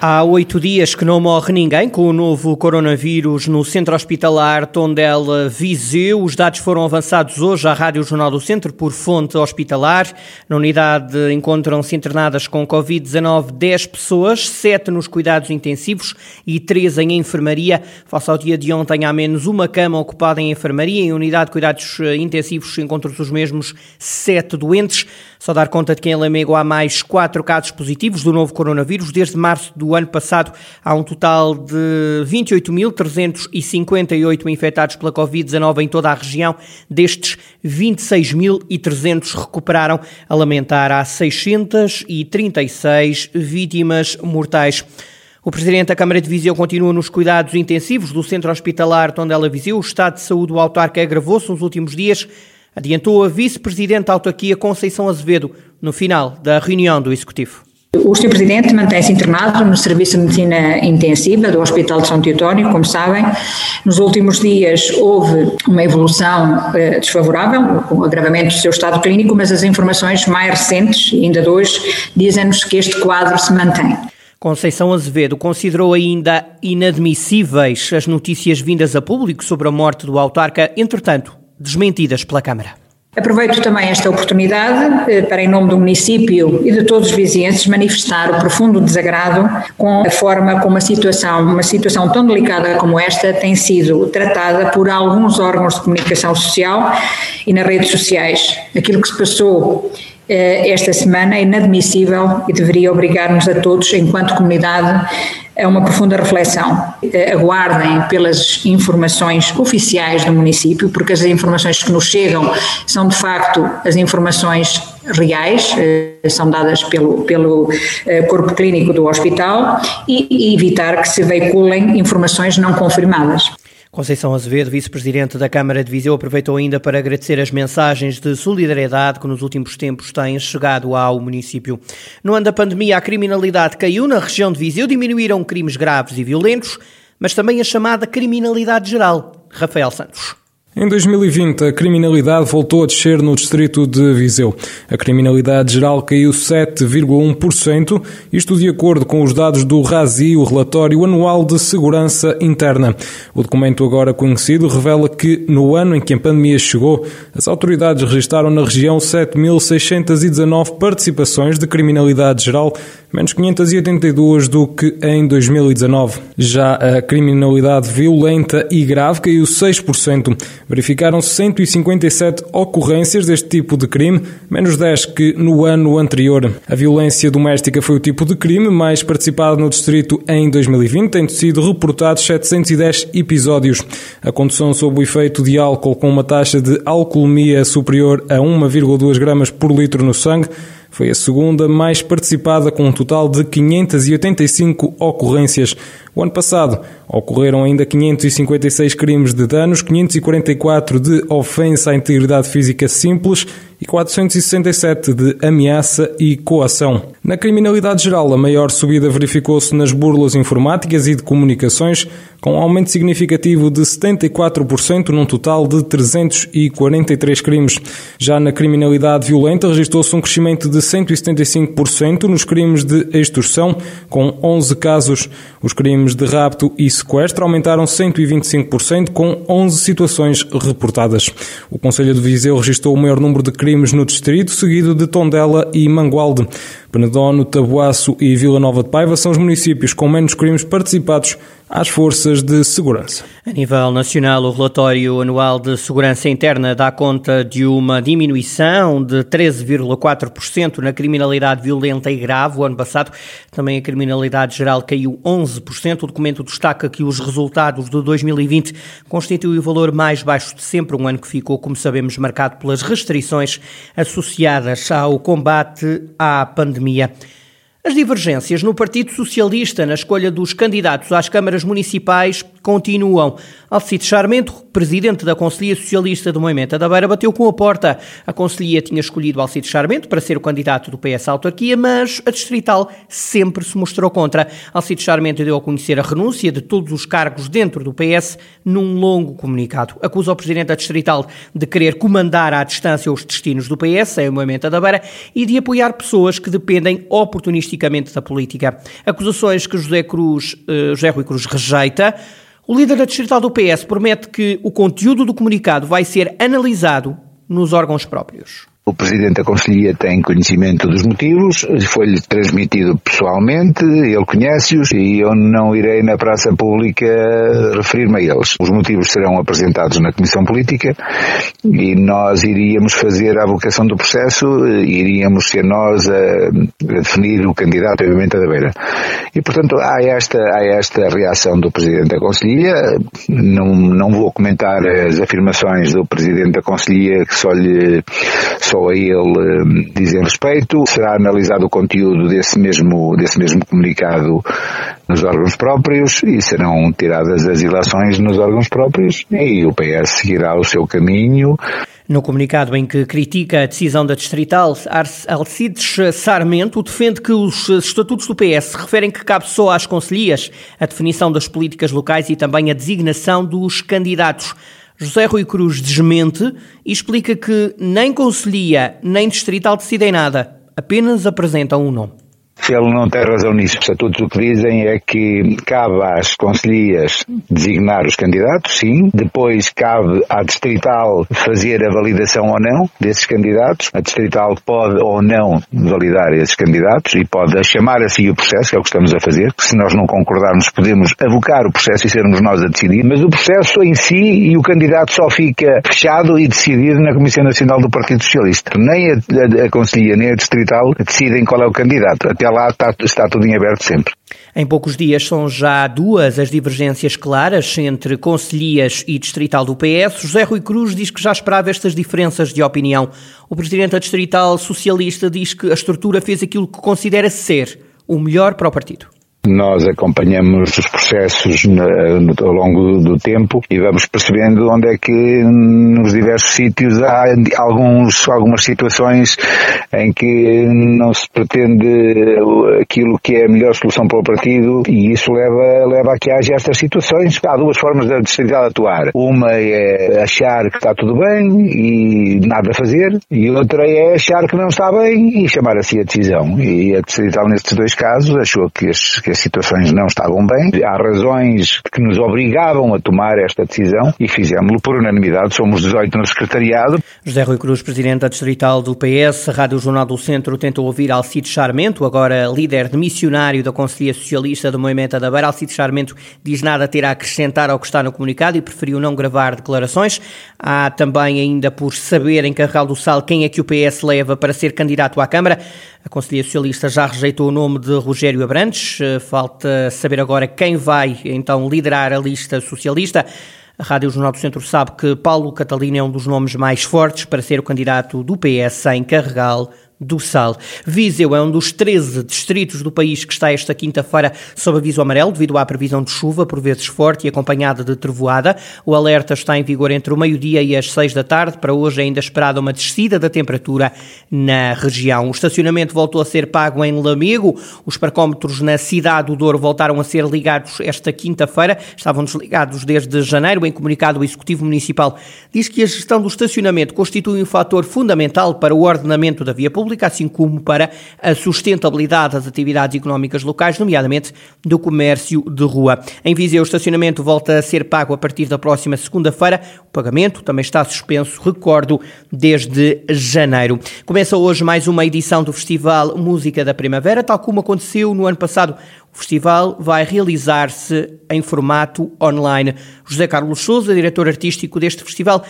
Há oito dias que não morre ninguém com o novo coronavírus no Centro Hospitalar Tondela Viseu. Os dados foram avançados hoje à Rádio Jornal do Centro por fonte hospitalar. Na unidade encontram-se internadas com Covid-19 10 pessoas, 7 nos cuidados intensivos e 3 em enfermaria. Face ao dia de ontem, há menos uma cama ocupada em enfermaria. Em unidade de cuidados eh, intensivos encontram-se os mesmos 7 doentes. Só dar conta de que em Lamego há mais 4 casos positivos do novo coronavírus. Desde março do ano passado há um total de 28.358 infectados pela Covid-19 em toda a região. Destes, 26.300 recuperaram. A lamentar, há 636 vítimas mortais. O Presidente da Câmara de Viseu continua nos cuidados intensivos do Centro Hospitalar Tondela Viseu. O estado de saúde do autarca agravou-se nos últimos dias, adiantou a Vice-Presidente da autarquia Conceição Azevedo no final da reunião do Executivo. O Sr. Presidente mantém-se internado no Serviço de Medicina Intensiva do Hospital de São Teotónio, como sabem. Nos últimos dias houve uma evolução eh, desfavorável, com o agravamento do seu estado clínico, mas as informações mais recentes, ainda de hoje, dizem-nos que este quadro se mantém. Conceição Azevedo considerou ainda inadmissíveis as notícias vindas a público sobre a morte do autarca, entretanto, desmentidas pela Câmara. Aproveito também esta oportunidade eh, para, em nome do município e de todos os vizinhenses, manifestar o profundo desagrado com a forma como a situação, uma situação tão delicada como esta, tem sido tratada por alguns órgãos de comunicação social e nas redes sociais. Aquilo que se passou esta semana é inadmissível e deveria obrigar-nos a todos, enquanto comunidade, a uma profunda reflexão. Eh, aguardem pelas informações oficiais do município, porque as informações que nos chegam são de facto as informações reais, eh, são dadas pelo, pelo corpo clínico do hospital, e evitar que se veiculem informações não confirmadas. Conceição Azevedo, vice-presidente da Câmara de Viseu, aproveitou ainda para agradecer as mensagens de solidariedade que nos últimos tempos têm chegado ao município. No ano da pandemia, a criminalidade caiu na região de Viseu, diminuíram crimes graves e violentos, mas também a chamada criminalidade geral. Rafael Santos. Em 2020, a criminalidade voltou a descer no distrito de Viseu. A criminalidade geral caiu 7,1%, isto de acordo com os dados do RASI, o Relatório Anual de Segurança Interna. O documento agora conhecido revela que, no ano em que a pandemia chegou, as autoridades registaram na região 7.619 participações de criminalidade geral, menos 582 do que em 2019. Já a criminalidade violenta e grave caiu 6%. Verificaram-se 157 ocorrências deste tipo de crime, menos 10 que no ano anterior. A violência doméstica foi o tipo de crime mais participado no distrito em 2020, tendo sido reportados 710 episódios. A condução sob o efeito de álcool com uma taxa de alcoolemia superior a 1,2 gramas por litro no sangue foi a segunda mais participada, com um total de 585 ocorrências. O ano passado ocorreram ainda 556 crimes de danos, 544 de ofensa à integridade física simples e 467 de ameaça e coação. Na criminalidade geral, a maior subida verificou-se nas burlas informáticas e de comunicações, com um aumento significativo de 74% num total de 343 crimes. Já na criminalidade violenta, registrou-se um crescimento de 175% nos crimes de extorsão, com 11 casos. Os crimes de rapto e sequestro aumentaram 125%, com 11 situações reportadas. O Conselho de Viseu registrou o maior número de crimes no distrito, seguido de Tondela e Mangualde. Penedono, Tabuaço e Vila Nova de Paiva são os municípios com menos crimes participados às forças de segurança. A nível nacional, o relatório anual de segurança interna dá conta de uma diminuição de 13,4% na criminalidade violenta e grave o ano passado. Também a criminalidade geral caiu 11%. O documento destaca que os resultados de 2020 constituem o valor mais baixo de sempre, um ano que ficou, como sabemos, marcado pelas restrições associadas ao combate à pandemia. As divergências no Partido Socialista na escolha dos candidatos às câmaras municipais continuam. Alcide Charmento, presidente da Conselhia Socialista do Movimento da Beira, bateu com a porta. A Conselhia tinha escolhido Alcide Charmento para ser o candidato do PS à autarquia, mas a Distrital sempre se mostrou contra. Alcide Charmento deu a conhecer a renúncia de todos os cargos dentro do PS num longo comunicado. Acusa o presidente da Distrital de querer comandar à distância os destinos do PS, em Movimento da Beira, e de apoiar pessoas que dependem oportunisticamente da política. Acusações que José Cruz, uh, José Rui Cruz rejeita. O líder da distrital do PS promete que o conteúdo do comunicado vai ser analisado nos órgãos próprios. O Presidente da Conselhia tem conhecimento dos motivos, foi-lhe transmitido pessoalmente, ele conhece-os e eu não irei na praça pública referir-me a eles. Os motivos serão apresentados na Comissão Política e nós iríamos fazer a avocação do processo, iríamos ser nós a, a definir o candidato, obviamente, da Beira. E, portanto, há esta, há esta reação do Presidente da Conselhia, não, não vou comentar as afirmações do Presidente da Conselhia que só lhe só só a ele hum, dizem respeito. Será analisado o conteúdo desse mesmo, desse mesmo comunicado nos órgãos próprios e serão tiradas as ilações nos órgãos próprios e o PS seguirá o seu caminho. No comunicado em que critica a decisão da Distrital, Alcides Sarmento defende que os estatutos do PS referem que cabe só às conselhias a definição das políticas locais e também a designação dos candidatos. José Rui Cruz desmente e explica que nem Conselhia nem Distrital decidem nada, apenas apresentam um nome. Ele não tem razão nisso. Estatutos o que dizem é que cabe às conselhias designar os candidatos, sim. Depois cabe à distrital fazer a validação ou não desses candidatos. A distrital pode ou não validar esses candidatos e pode chamar a si o processo, que é o que estamos a fazer. Se nós não concordarmos, podemos avocar o processo e sermos nós a decidir. Mas o processo em si e o candidato só fica fechado e decidido na Comissão Nacional do Partido Socialista. Nem a, a, a conselhia nem a distrital decidem qual é o candidato. Até lá lá está, está tudo em aberto sempre. Em poucos dias são já duas as divergências claras entre conselhias e distrital do PS. José Rui Cruz diz que já esperava estas diferenças de opinião. O presidente da distrital socialista diz que a estrutura fez aquilo que considera ser o melhor para o partido. Nós acompanhamos os processos ao longo do tempo e vamos percebendo onde é que nos diversos sítios há alguns, algumas situações em que não se pretende aquilo que é a melhor solução para o partido e isso leva, leva a que haja estas situações. Há duas formas da distrital atuar. Uma é achar que está tudo bem e nada a fazer e outra é achar que não está bem e chamar a si a decisão. E a distrital nestes dois casos achou que as, que as situações não estavam bem. Há razões que nos obrigavam a tomar esta decisão e fizemos-lo por unanimidade. Somos 18 no secretariado. José Rui Cruz, presidente da distrital do PS, Rádio Jornal do Centro tentou ouvir Alcide Charmento, agora líder de missionário da Conselhia Socialista do Movimento da Beira. Alcide Charmento diz nada a ter a acrescentar ao que está no comunicado e preferiu não gravar declarações. Há também ainda por saber em Carregal do Sal quem é que o PS leva para ser candidato à Câmara. A Conselhia Socialista já rejeitou o nome de Rogério Abrantes. Falta saber agora quem vai então liderar a lista socialista. A Rádio Jornal do Centro sabe que Paulo Catalina é um dos nomes mais fortes para ser o candidato do PS em Carregal do Sal. Viseu é um dos 13 distritos do país que está esta quinta-feira sob aviso amarelo devido à previsão de chuva, por vezes forte e acompanhada de trevoada. O alerta está em vigor entre o meio-dia e as 6 da tarde. Para hoje ainda esperada uma descida da temperatura na região. O estacionamento voltou a ser pago em Lamego. Os parcómetros na cidade do Douro voltaram a ser ligados esta quinta-feira. Estavam desligados desde janeiro. Em comunicado, o Executivo Municipal diz que a gestão do estacionamento constitui um fator fundamental para o ordenamento da via pública pública, assim como para a sustentabilidade das atividades económicas locais, nomeadamente do comércio de rua. Em Viseu, o estacionamento volta a ser pago a partir da próxima segunda-feira. O pagamento também está suspenso, recordo, desde janeiro. Começa hoje mais uma edição do Festival Música da Primavera, tal como aconteceu no ano passado. O festival vai realizar-se em formato online. José Carlos Souza, diretor artístico deste festival,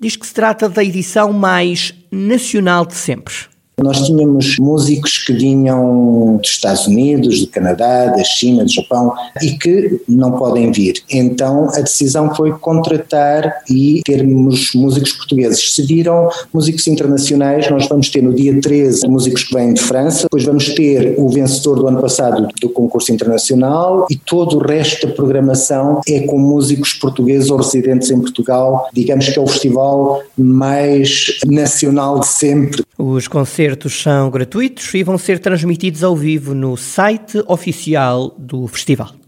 diz que se trata da edição mais nacional de sempre. Nós tínhamos músicos que vinham dos Estados Unidos, do Canadá, da China, do Japão e que não podem vir. Então a decisão foi contratar e termos músicos portugueses. Se viram músicos internacionais, nós vamos ter no dia 13 músicos que vêm de França, depois vamos ter o vencedor do ano passado do concurso internacional e todo o resto da programação é com músicos portugueses ou residentes em Portugal. Digamos que é o festival mais nacional de sempre. Os concertos são gratuitos e vão ser transmitidos ao vivo no site oficial do festival.